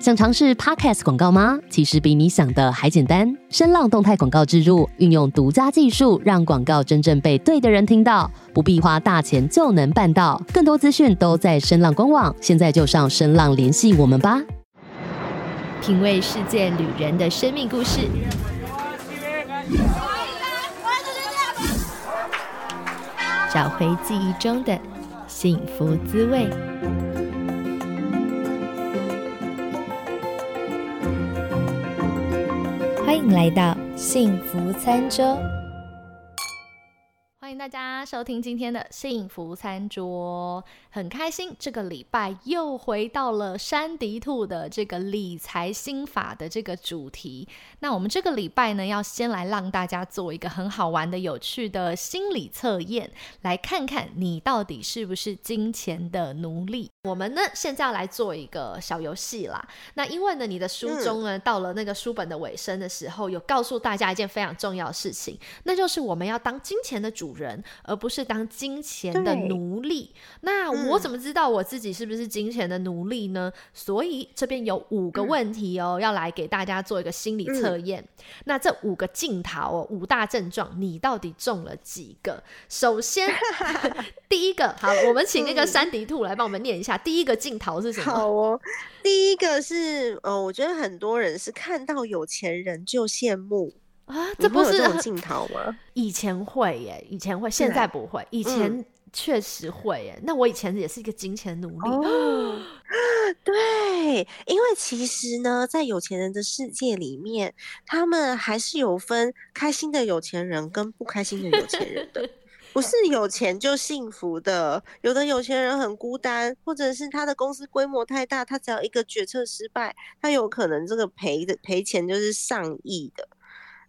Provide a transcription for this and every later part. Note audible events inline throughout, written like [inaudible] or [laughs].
想尝试 Podcast 广告吗？其实比你想的还简单。声浪动态广告植入，运用独家技术，让广告真正被对的人听到，不必花大钱就能办到。更多资讯都在声浪官网，现在就上声浪联系我们吧。品味世界旅人的生命故事，找回记忆中的幸福滋味。欢迎来到幸福餐桌。欢迎大家收听今天的幸福餐桌，很开心这个礼拜又回到了山迪兔的这个理财心法的这个主题。那我们这个礼拜呢，要先来让大家做一个很好玩的、有趣的心理测验，来看看你到底是不是金钱的奴隶。我们呢，现在要来做一个小游戏啦。那因为呢，你的书中呢，到了那个书本的尾声的时候，有告诉大家一件非常重要的事情，那就是我们要当金钱的主人，而不是当金钱的奴隶。那我怎么知道我自己是不是金钱的奴隶呢？所以这边有五个问题哦，要来给大家做一个心理测验。那这五个镜头哦，五大症状，你到底中了几个？首先，[laughs] 第一个，好，我们请那个 [laughs] 山迪兔来帮我们念一下。第一个镜头是什么？好哦，第一个是，呃，我觉得很多人是看到有钱人就羡慕啊，这不是这种镜头吗？以前会耶，以前会，现在不会。以前确实会耶。那我以前也是一个金钱奴隶。[gasps] 对，因为其实呢，在有钱人的世界里面，他们还是有分开心的有钱人跟不开心的有钱人的。不是有钱就幸福的，有的有钱人很孤单，或者是他的公司规模太大，他只要一个决策失败，他有可能这个赔的赔钱就是上亿的，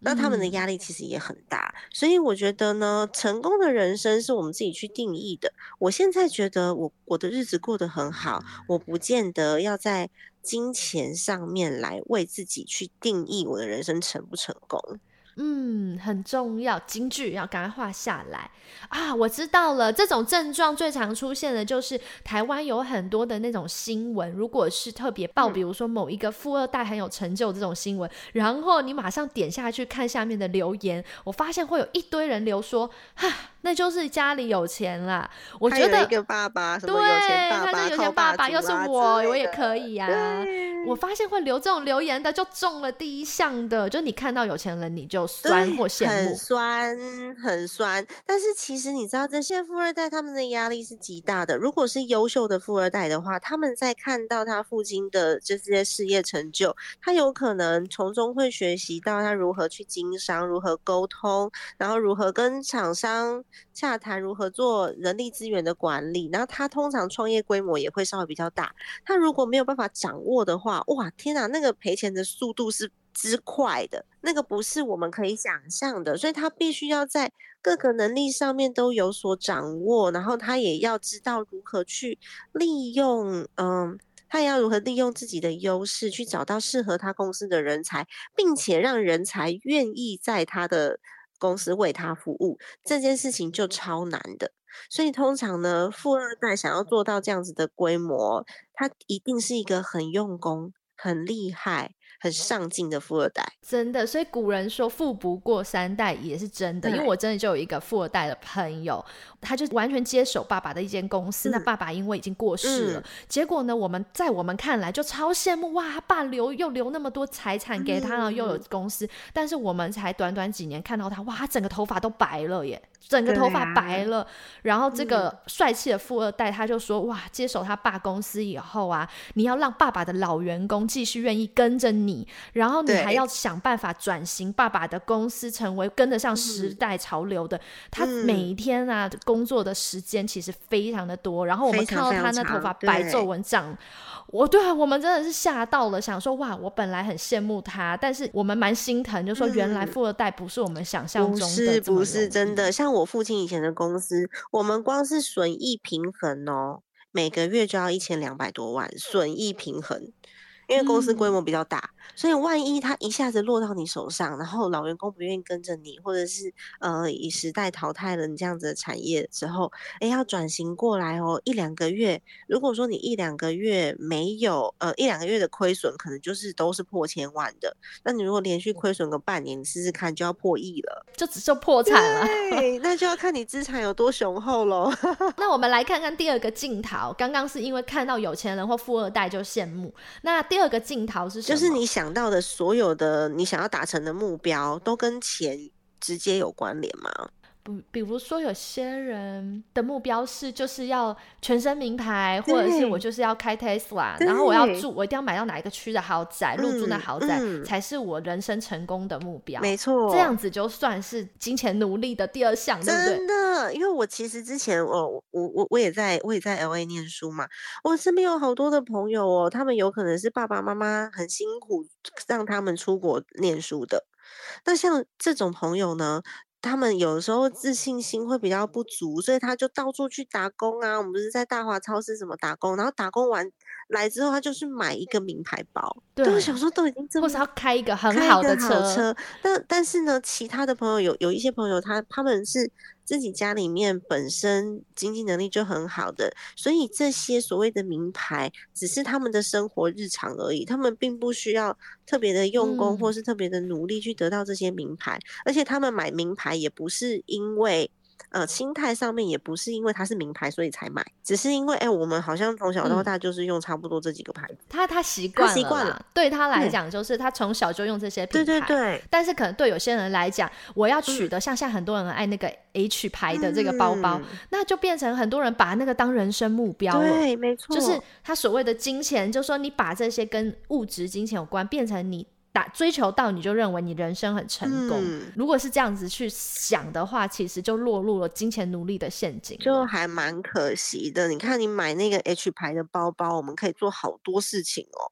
那他们的压力其实也很大。所以我觉得呢，成功的人生是我们自己去定义的。我现在觉得我我的日子过得很好，我不见得要在金钱上面来为自己去定义我的人生成不成功。嗯，很重要，金句要赶快画下来啊！我知道了，这种症状最常出现的就是台湾有很多的那种新闻，如果是特别爆，比如说某一个富二代很有成就这种新闻，然后你马上点下去看下面的留言，我发现会有一堆人留说，哈。那就是家里有钱啦，我觉得一个爸爸，对，他是有钱爸爸，又是我，我也可以呀。我发现会留这种留言的，就中了第一项的，就你看到有钱人你就酸或羡慕，很酸很酸。但是其实你知道，这些富二代他们的压力是极大的。如果是优秀的富二代的话，他们在看到他父亲的这些事业成就，他有可能从中会学习到他如何去经商，如何沟通，然后如何跟厂商。洽谈如何做人力资源的管理，然后他通常创业规模也会稍微比较大。他如果没有办法掌握的话，哇，天哪，那个赔钱的速度是之快的，那个不是我们可以想象的。所以他必须要在各个能力上面都有所掌握，然后他也要知道如何去利用，嗯，他也要如何利用自己的优势去找到适合他公司的人才，并且让人才愿意在他的。公司为他服务这件事情就超难的，所以通常呢，富二代想要做到这样子的规模，他一定是一个很用功、很厉害。很上进的富二代，真的，所以古人说富不过三代也是真的。因为我真的就有一个富二代的朋友，他就完全接手爸爸的一间公司。那爸爸因为已经过世了，结果呢，我们在我们看来就超羡慕哇，他爸留又留那么多财产给他，又有公司。但是我们才短短几年看到他，哇，他整个头发都白了耶，整个头发白了。然后这个帅气的富二代他就说哇，接手他爸公司以后啊，你要让爸爸的老员工继续愿意跟着你。然后你还要想办法转型爸爸的公司，成为跟得上时代潮流的。他每一天啊工作的时间其实非常的多。然后我们看到他那头发白皱纹长，我对啊，我们真的是吓到了，想说哇，我本来很羡慕他，但是我们蛮心疼，就说原来富二代不是我们想象中的，是不是真的？像我父亲以前的公司，我们光是损益平衡哦，每个月就要一千两百多万，损益平衡。因为公司规嗯模比较大，所以万一他一下子落到你手上，然后老员工不愿意跟着你，或者是呃以时代淘汰了你这样子的产业之后，哎，要转型过来哦，一两个月，如果说你一两个月没有呃一两个月的亏损，可能就是都是破千万的。那你如果连续亏损个半年，你试试看就要破亿了。就只剩破产了。对，[laughs] 那就要看你资产有多雄厚喽。那我们 [laughs] 来看看第二个镜头，刚刚是因为看到有钱人或富二代就羡慕，那第二个镜头是什么？就是你想到的所有的你想要达成的目标，都跟钱直接有关联吗？比比如说，有些人的目标是就是要全身名牌，或者是我就是要开 Tesla，然后我要住，我一定要买到哪一个区的豪宅，入住那嗯豪宅、嗯才是我人生成功的目标。没错，这样子就算是金钱努力的第二项，对不真对？因为我其实之前我我我我也在我也在 L A 念书嘛，我身边有好多的朋友哦，他们有可能是爸爸妈妈很辛苦让他们出国念书的，那像这种朋友呢，他们有时候自信心会比较不足，所以他就到处去打工啊。我们不是在大华超市什么打工，然后打工完来之后，他就是买一个名牌包。对我想说都已经这么或是要开一个很好的车，车，但但是呢，其他的朋友有有一些朋友他他们是自己家里面本身经济能力就很好的，所以这些所谓的名牌只是他们的生活日常而已，他们并不需要特别的用功或嗯是特别的努力去得到这些名牌，而且他们买名牌也不是因为。呃，心态上面也不是因为它是名牌所以才买，只是因为哎、我们好像从小到嗯大就是用差不多这几个牌子。他他习惯了习惯了对他来讲就是他从小就用这些对品牌。对对，但是可能对有些人来讲，我要取嗯得像现在很多人爱那个 H 牌的这个包包，嗯那就变成很多人把那个当人生目标了。对，没错，就是他所谓的金钱，就说你把这些跟物质金钱有关，变成你打追求到，你就认为你人生很成功。嗯如果是这样子去想的话，其实就落入了金钱奴隶的陷阱了。就还蛮可惜的。你看，你买那个 H 牌的包包，我们可以做好多事情哦。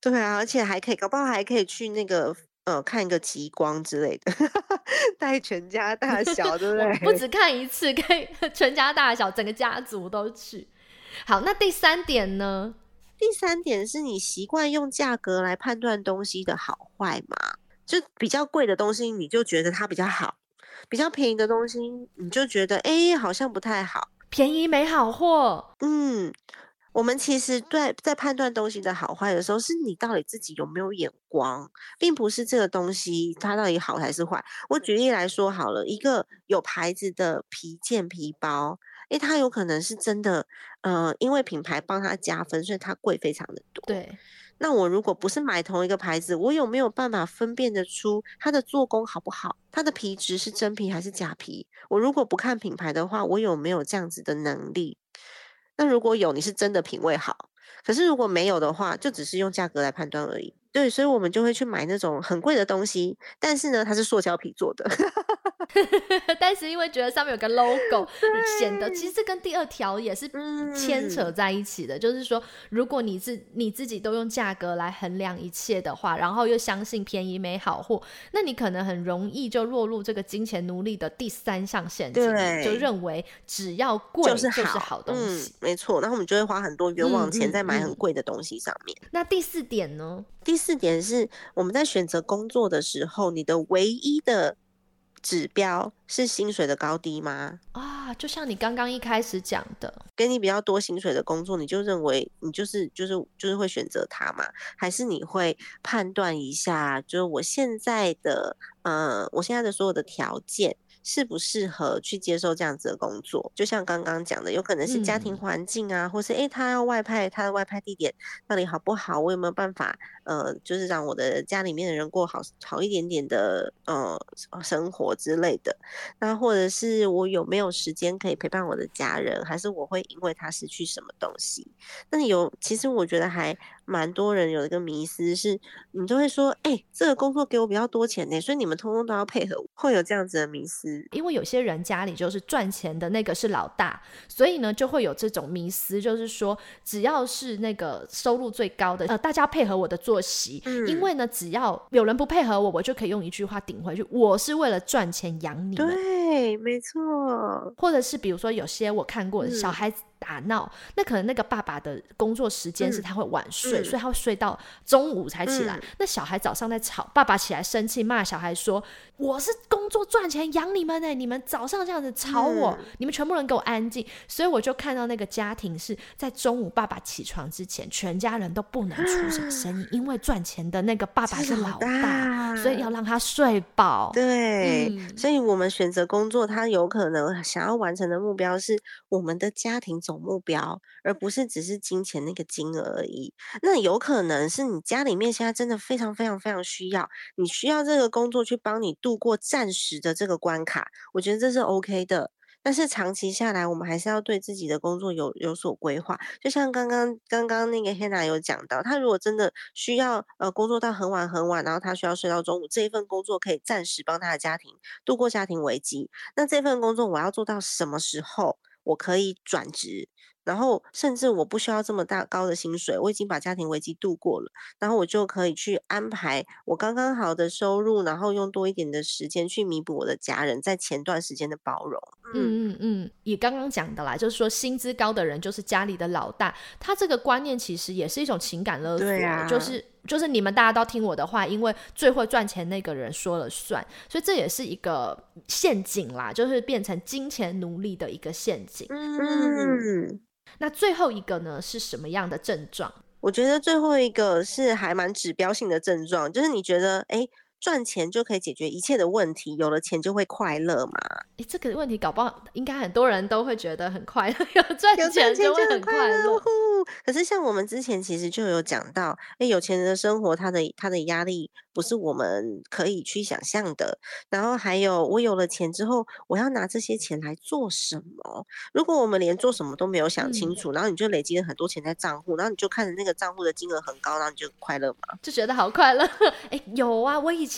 对啊，而且还可以，搞不好还可以去那个呃看一个极光之类的，[laughs] 带全家大小，对不对？[laughs] 不止看一次，可以全家大小，整个家族都去。好，那第三点呢？第三点是你习惯用价格来判断东西的好坏嘛？就比较贵的东西，你就觉得它比较好；比较便宜的东西，你就觉得哎、诶好像不太好。便宜没好货，嗯，我们其实在在判断东西的好坏的时候，是你到底自己有没有眼光，并不是这个东西它到底好还是坏。我举例来说好了，一个有牌子的皮件皮包，诶，它有可能是真的，呃，因为品牌帮它加分，所以它贵非常的多。对，那我如果不是买同一个牌子，我有没有办法分辨得出它的做工好不好？它的皮质是真皮还是假皮？我如果不看品牌的话，我有没有这样子的能力？那如果有，你是真的品味好；可是如果没有的话，就只是用价格来判断而已。对，所以我们就会去买那种很贵的东西，但是呢，它是塑胶皮做的。[laughs] 但是因为觉得上面有个 logo，[laughs] 显得其实这跟第二条也是牵扯嗯在一起的。就是说，如果你自你自己都用价格来衡量一切的话，然后又相信便宜没好货，那你可能很容易就落入这个金钱奴隶的第三项陷阱，对就认为只要贵就是好，好东嗯西。，没错。然后我们就会花很多冤枉钱在买很嗯贵的东西上面。那第四点呢？第四点是我们在选择工作的时候，你的唯一的指标是薪水的高低吗？啊，就像你刚刚一开始讲的，给你比较多薪水的工作，你就认为你就是就是就是会选择它吗？还是你会判断一下，就是我现在的呃，我现在的所有的条件适不适合去接受这样子的工作？就像刚刚讲的，有可能是家庭嗯环境啊，或是诶他要外派，他的外派地点到底好不好？我有没有办法呃，就是让我的家里面的人过好好一点点的呃生活之类的？那或者是我有没有时间可以陪伴我的家人，还是我会因为他失去什么东西？那你有，其实我觉得还蛮多人有一个迷思是，你就会说，哎、这个工作给我比较多钱呢，所以你们通通都要配合我，会有这样子的迷思。因为有些人家里就是赚钱的那个是老大，所以呢就会有这种迷思，就是说只要是那个收入最高的，呃，大家配合我的作息，因嗯为呢只要有人不配合我，我就可以用一句话顶回去，我是为了赚钱养你们。对，没错。或者是比如说有些我看过的小孩子。打闹，那可能那个爸爸的工作时间是他会晚睡，所以他会睡到中午才起来。那小孩早上在吵，爸爸起来生气骂小孩说：“我是工作赚钱养你们呢，你们早上这样子吵我，你们全部人给我安静。”所以我就看到那个家庭是在中午爸爸起床之前，全家人都不能出什么声音，因为赚钱的那个爸爸是老大，所以要让他睡饱。对，所以我们选择工作，他有可能想要完成的目标是我们的家庭总。目标，而不是只是金钱那个金额而已。那有可能是你家里面现在真的非常非常非常需要，你需要这个工作去帮你度过暂时的这个关卡。我觉得这是 OK 的。但是长期下来，我们还是要对自己的工作有有所规划。就像刚刚刚刚那个 Hannah 有讲到，他如果真的需要呃工作到很晚很晚，然后他需要睡到中午，这一份工作可以暂时帮他的家庭度过家庭危机。那这份工作我要做到什么时候？我可以转职，然后甚至我不需要这么大高的薪水，我已经把家庭危机度过了，然后我就可以去安排我刚刚好的收入，然后用多一点的时间去弥补我的家人在前段时间的包容。嗯嗯嗯，也刚刚讲的啦，就是说薪资高的人就是家里的老大，他这个观念其实也是一种情感勒索，就是。就是你们大家都听我的话，因为最会赚钱那个人说了算，所以这也是一个陷阱啦，就是变成金钱奴隶的一个陷阱。嗯，那最后一个呢是什么样的症状？我觉得最后一个是还蛮指标性的症状，就是你觉得哎。赚钱就可以解决一切的问题，有了钱就会快乐嘛？哎，这个问题搞不好应该很多人都会觉得很快乐，[laughs] 有赚钱就会很快乐。可是像我们之前其实就有讲到，哎，有钱人的生活，他的他的压力不是我们可以去想象的。然后还有，我有了钱之后，我要拿这些钱来做什么？如果我们连做什么都没有想清楚，然后你就累积了很多钱在账户，然后你就看着那个账户的金额很高，然后你就快乐吗？就觉得好快乐。[laughs] 哎，有啊，我以前。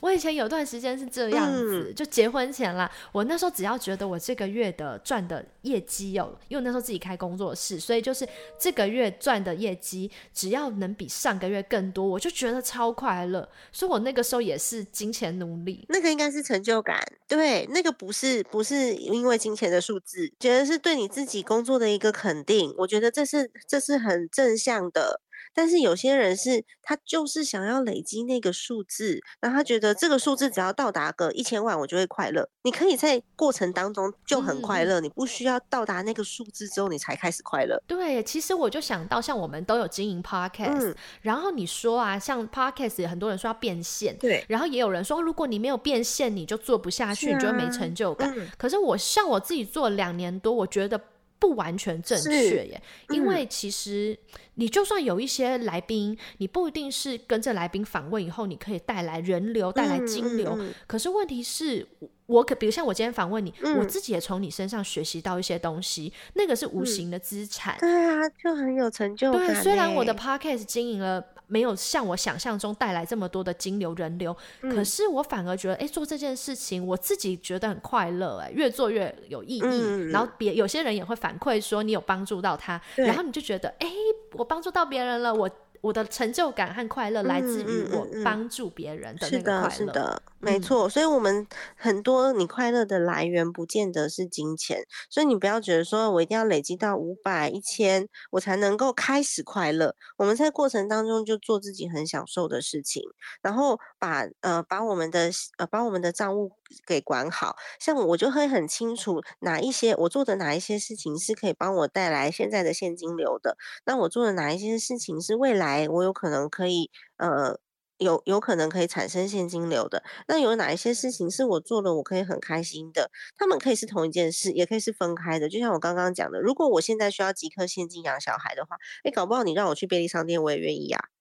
我以前有段时间是这样子，就结婚前啦，我那时候只要觉得我这个月的赚的业绩哦，因为那时候自己开工作室，所以就是这个月赚的业绩只要能比上个月更多，我就觉得超快乐。所以我那个时候也是金钱奴隶，那个应该是成就感，对，那个不是不是因为金钱的数字，觉得是对你自己工作的一个肯定。我觉得这是这是很正向的。但是有些人是，他就是想要累积那个数字，然后他觉得这个数字只要到达个一千万，我就会快乐。你可以在过程当中就很快乐，你不需要到达那个数字之后你才开始快乐。对，其实我就想到，像我们都有经营 podcast，然后你说啊，像 podcast 很多人说要变现，对，然后也有人说，如果你没有变现，你就做不下去，你就会没成就感。可是我像我自己做两年多，我觉得。不完全正确耶，因为其实你就算有一些来宾，你不一定是跟着来宾访问以后，你可以带来人流、带来金流。可是问题是，我可比如像我今天访问你，我自己也从你身上学习到一些东西，那个是无形的资产。对啊，就很有成就感。对，虽然我的 podcast 经营了。没有像我想象中带来这么多的金流人流，可是我反而觉得，哎，做这件事情我自己觉得很快乐，哎，越做越有意义。然后别有些人也会反馈说你有帮助到他，然后你就觉得，哎，我帮助到别人了，我。我的成就感和快乐来自于我帮助别人的那个快乐。是的，是的，没错。所以，我们很多你快乐的来源不见得是金钱，所以你不要觉得说我一定要累积到五百、一千，我才能够开始快乐。我们在过程当中就做自己很享受的事情，然后把呃把我们的呃把我们的账务给管好。像我就会很清楚哪一些我做的哪一些事情是可以帮我带来现在的现金流的，那我做的哪一些事情是未来。哎，我有可能可以，呃，有有可能可以产生现金流的。那有哪一些事情是我做了，我可以很开心的？他们可以是同一件事，也可以是分开的。就像我刚刚讲的，如果我现在需要即刻现金养小孩的话，哎，搞不好你让我去便利商店，我也愿意呀。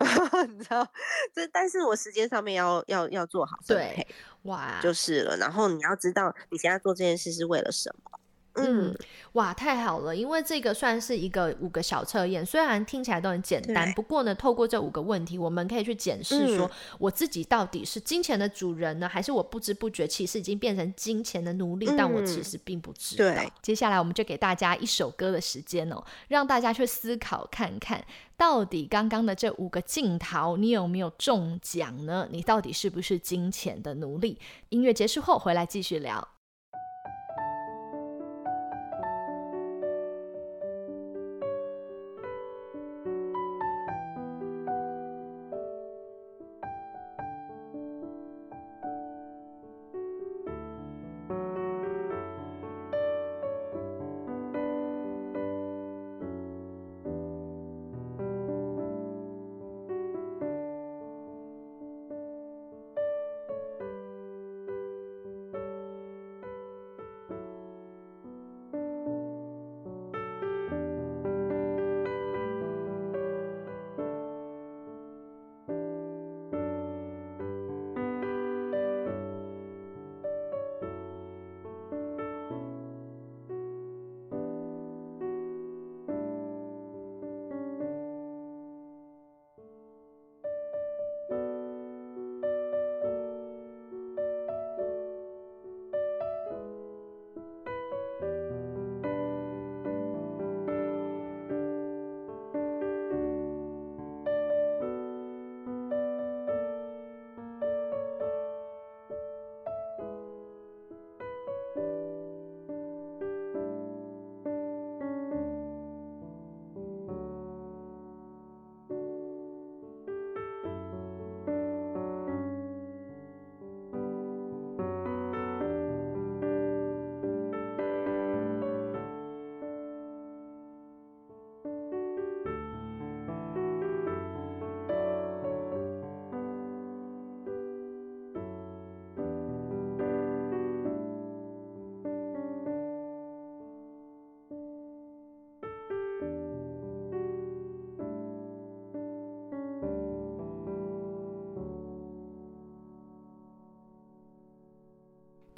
[laughs] 你知道，这但是我时间上面要要要做好分配，哇，就是了。然后你要知道，你现在做这件事是为了什么。嗯，哇，太好了！因为这个算是一个五个小测验，虽然听起来都很简单，不过呢，透过这五个问题，我们可以去检视说，我自己到底是金钱的主人呢，还是我不知不觉其实已经变成金钱的奴隶，但我其实并不知道。对，接下来我们就给大家一首歌的时间哦，让大家去思考看看，到底刚刚的这五个镜头，你有没有中奖呢？你到底是不是金钱的奴隶？音乐结束后回来继续聊。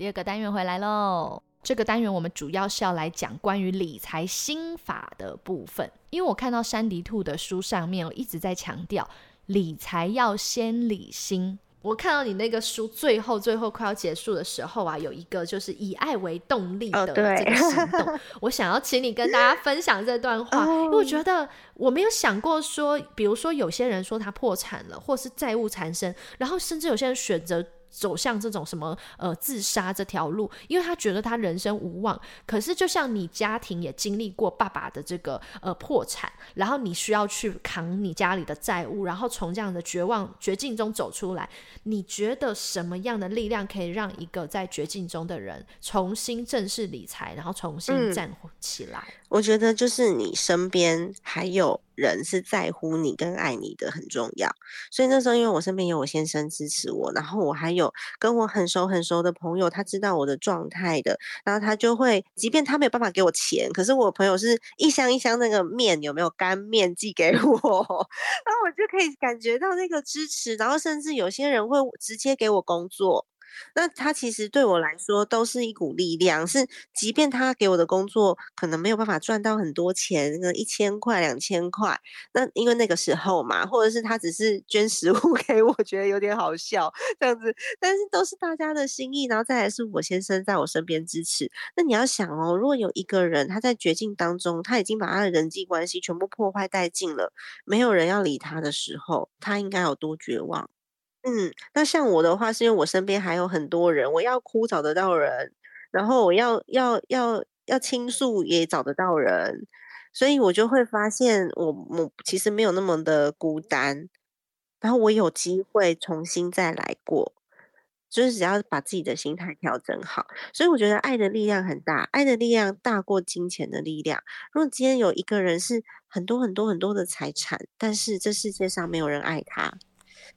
第二个单元回来喽。这个单元我们主要是要来讲关于理财心法的部分，因为我看到山迪兔的书上面一直在强调理财要先理心。我看到你那个书最后最后快要结束的时候啊，有一个就是以爱为动力的这个行动，[laughs] 我想要请你跟大家分享这段话，[laughs] 因为我觉得我没有想过说，比如说有些人说他破产了，或是债务缠身，然后甚至有些人选择。走向这种什么呃自杀这条路，因为他觉得他人生无望。可是就像你家庭也经历过爸爸的这个呃破产，然后你需要去扛你家里的债务，然后从这样的绝望绝境中走出来。你觉得什么样的力量可以让一个在绝境中的人重新正视理财，然后重新站起来？我觉得就是你身边还有人是在乎你跟爱你的很重要。所以那时候因为我身边有我先生支持我，然后我还有跟我很熟很熟的朋友，他知道我的状态的，然后他就会，即便他没有办法给我钱，可是我朋友是一箱一箱那个面有没有干面寄给我，[laughs] 然后我就可以感觉到那个支持，然后甚至有些人会直接给我工作。那他其实对我来说都是一股力量，是即便他给我的工作可能没有办法赚到很多钱，那一千块、两千块，那因为那个时候嘛，或者是他只是捐食物 [laughs] 给我，觉得有点好笑这样子，但是都是大家的心意，然后再来是我先生在我身边支持。那你要想哦，如果有一个人他在绝境当中，他已经把他的人际关系全部破坏殆尽了，没有人要理他的时候，他应该有多绝望？嗯，那像我的话，是因为我身边还有很多人，我要哭找得到人，然后我要要要要倾诉也找得到人，所以我就会发现我我其实没有那么的孤单，然后我有机会重新再来过，就是只要把自己的心态调整好，所以我觉得爱的力量很大，爱的力量大过金钱的力量。如果今天有一个人是很多很多很多的财产，但是这世界上没有人爱他，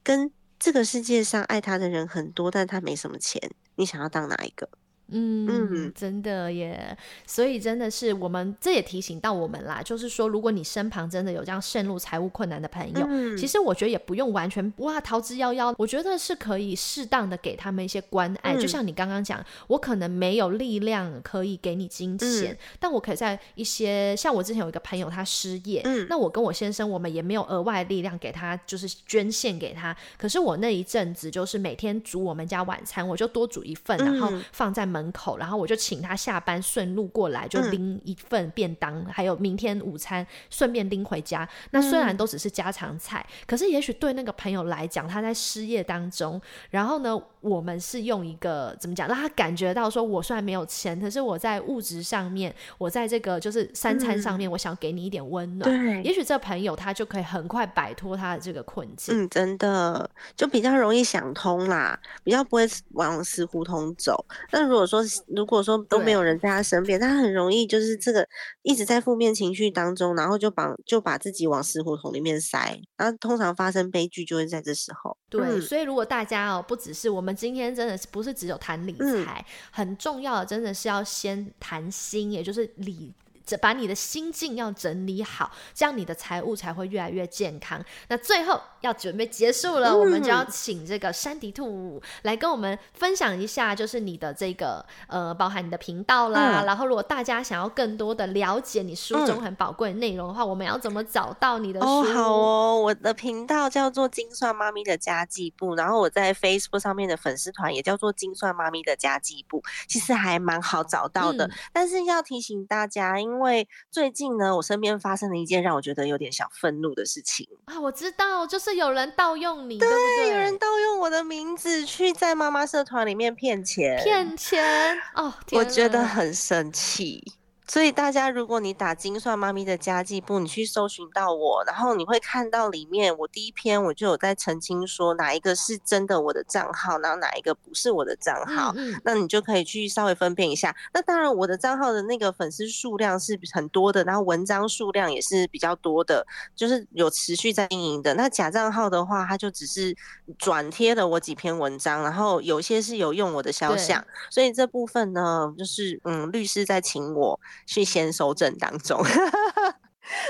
跟这个世界上爱他的人很多，但他没什么钱。你想要当哪一个？嗯，真的耶，所以真的是我们这也提醒到我们啦，就是说，如果你身旁真的有这样陷入财务困难的朋友，其实我觉得也不用完全哇逃之夭夭，我觉得是可以适当的给他们一些关爱。就像你刚刚讲，我可能没有力量可以给你金钱，但我可以在一些像我之前有一个朋友他失业，那我跟我先生我们也没有额外力量给他，就是捐献给他。可是我那一阵子就是每天煮我们家晚餐，我就多煮一份，然后放在。门口，然后我就请他下班顺路过来，就拎一份便当，还有明天午餐，顺便拎回家。那虽然都只是家常菜，可是也许对那个朋友来讲，他在失业当中，然后呢，我们是用一个怎么讲，让他感觉到说，我虽然没有钱，可是我在物质上面，我在这个就是三餐上面，我想给你一点温暖。对，也许这朋友他就可以很快摆脱他的这个困境。嗯，真的就比较容易想通啦，比较不会往死胡同走。那如果说如果说都没有人在他身边，他很容易就是这个一直在负面情绪当中，然后就把就把自己往死胡同里面塞，然后通常发生悲剧就会在这时候。对，所以如果大家哦，不只是我们今天真的是不是只有谈理财，很重要的真的是要先谈心，也就是理。这把你的心境要整理好，这样你的财务才会越来越健康。那最后要准备结束了，我们就要请这个山迪兔来跟我们分享一下，就是你的这个呃，包含你的频道啦。然后，如果大家想要更多的了解你书中很宝贵的内容的话，我们要怎么找到你的书？好哦，我的频道叫做金算妈咪的家计部，然后我在 Facebook 上面的粉丝团也叫做金算妈咪的家计部，其实还蛮好找到的。但是要提醒大家，因因为最近呢，我身边发生了一件让我觉得有点小愤怒的事情啊！我知道，就是有人盗用你，对不对？有人盗用我的名字去在妈妈社团里面骗钱，骗钱哦！我觉得很生气。所以大家，如果你打“精算妈咪”的家计部，你去搜寻到我，然后你会看到里面，我第一篇我就有在澄清说哪一个是真的我的账号，然后哪一个不是我的账号，那你就可以去稍微分辨一下。那当然，我的账号的那个粉丝数量是很多的，然后文章数量也是比较多的，就是有持续在经营的。那假账号的话，它就只是转贴了我几篇文章，然后有些是有用我的肖像，所以这部分呢，就是嗯，律师在请我。去先收证当中。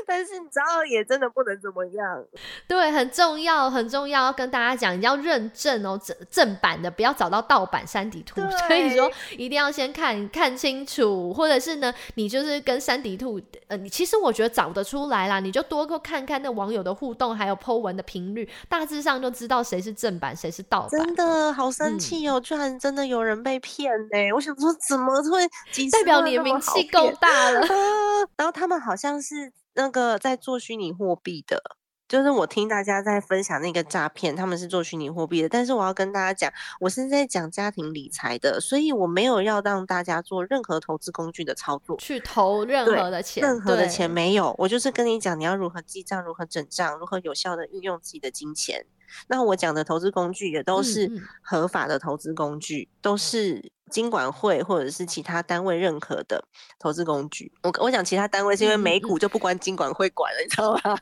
但是你知道，也真的不能怎么样。对，很重要，很重要，要跟大家讲，你要认证哦，正正版的，不要找到盗版山迪兔。[laughs] 所以说，一定要先看看清楚，或者是呢，你就是跟山迪兔，呃，你其实我觉得找得出来啦，你就多够看看那网友的互动，还有 Po 文的频率，大致上就知道谁是正版，谁是盗版。真的好生气哦，居然真的有人被骗呢！我想说，怎么会？代表你的名气够大了。[laughs] 然后他们好像是。那个在做虚拟货币的，就是我听大家在分享那个诈骗，他们是做虚拟货币的。但是我要跟大家讲，我是在讲家庭理财的，所以我没有要让大家做任何投资工具的操作，去投任何的钱，任何的钱没有。我就是跟你讲，你要如何记账，如何整账，如何有效的运用自己的金钱。那我讲的投资工具也都是合法的投资工具，都是。金管会或者是其他单位认可的投资工具，我我讲其他单位是因为美股就不关金管会管了，你知道吗？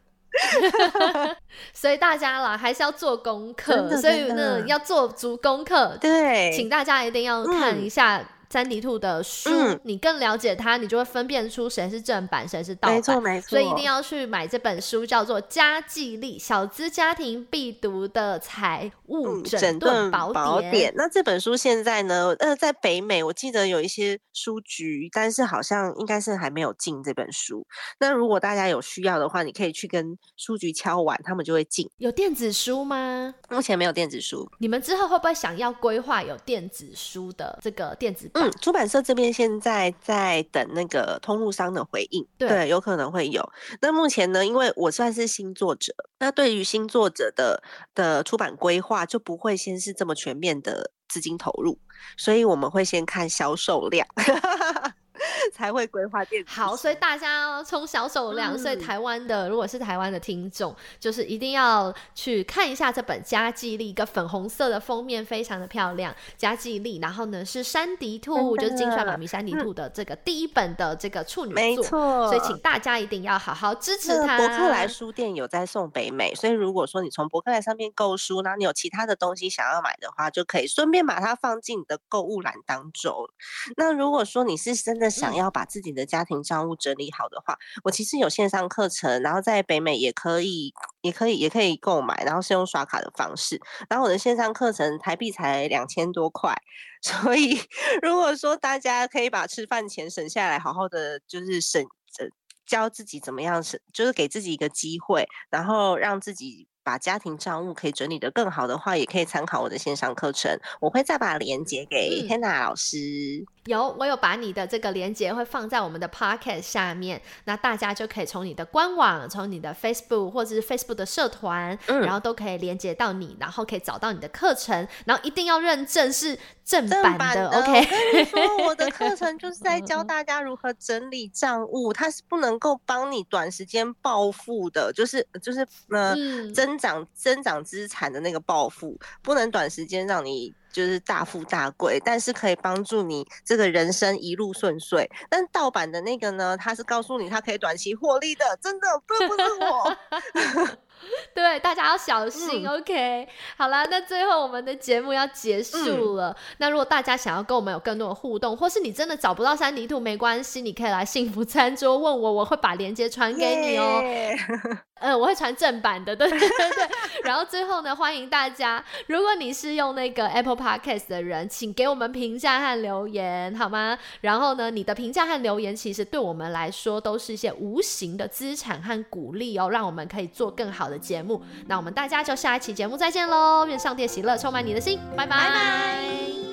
[laughs] 所以大家啦还是要做功课，所以呢要做足功课。对，请大家一定要看一下。三迪兔的书，你更了解它，你就会分辨出谁是正版，谁是盗版。没错，没错。所以一定要去买这本书，叫做《家计力：小资家庭必读的财务整顿宝典》。那这本书现在呢？呃，在北美，我记得有一些书局，但是好像应该是还没有进这本书。那如果大家有需要的话，你可以去跟书局敲完，他们就会进。有电子书吗？目前没有电子书。你们之后会不会想要规划有电子书的这个电子版？嗯，出版社这边现在在等那个通路商的回应，对，有可能会有。那目前呢，因为我算是新作者，那对于新作者的的出版规划就不会先是这么全面的资金投入，所以我们会先看销售量。[laughs] 才会规划电子。好，所以大家从小手两岁，台湾的如果是台湾的听众，就是一定要去看一下这本《加记力》，一个粉红色的封面，非常的漂亮，《加记力》。然后呢，是山迪兔，就是金帅妈咪山迪兔的这个第一本的这个处女作，没错。所以请大家一定要好好支持它。博客来书店有在送北美，所以如果说你从博客来上面购书，然后你有其他的东西想要买的话，就可以顺便把它放进你的购物篮当中。那如果说你是真的想要把自己的家庭账务整理好的话，我其实有线上课程，然后在北美也可以，也可以，也可以购买，然后是用刷卡的方式。然后我的线上课程台币才两千多块，[laughs] 所以如果说大家可以把吃饭钱省下来，好好的就是省呃教自己怎么样省，就是给自己一个机会，然后让自己。把家庭账务可以整理的更好的话，也可以参考我的线上课程。我会再把链接给 Hannah 老师。有，我有把你的这个链接会放在我们的 Pocket 下面，那大家就可以从你的官网、从你的 Facebook 或者是 Facebook 的社团，然后都可以连接到你，然后可以找到你的课程，然后一定要认证是正版的。OK，我跟你说，我的课程 [laughs] 就是在教大家如何整理账务，它是不能够帮你短时间暴富的，就是就是呃增长增长资产的那个暴富，不能短时间让你。就是大富大贵，但是可以帮助你这个人生一路顺遂。但盗版的那个呢，它是告诉你它可以短期获利的，真的不是我。[laughs] 对，大家要小心。OK，好了，那最后我们的节目要结束了。那如果大家想要跟我们有更多的互动，或是你真的找不到山泥兔，没关系，你可以来幸福餐桌问我，我会把链接传给你哦。嗯，我会传正版的，对对对对。[laughs] 然后最后呢，欢迎大家，如果你是用那个 Apple Podcast 的人，请给我们评价和留言，好吗？然后呢，你的评价和留言其实对我们来说都是一些无形的资产和鼓励哦，让我们可以做更好的节目。那我们大家就下一期节目再见喽！愿上帝喜乐充满你的心，拜拜。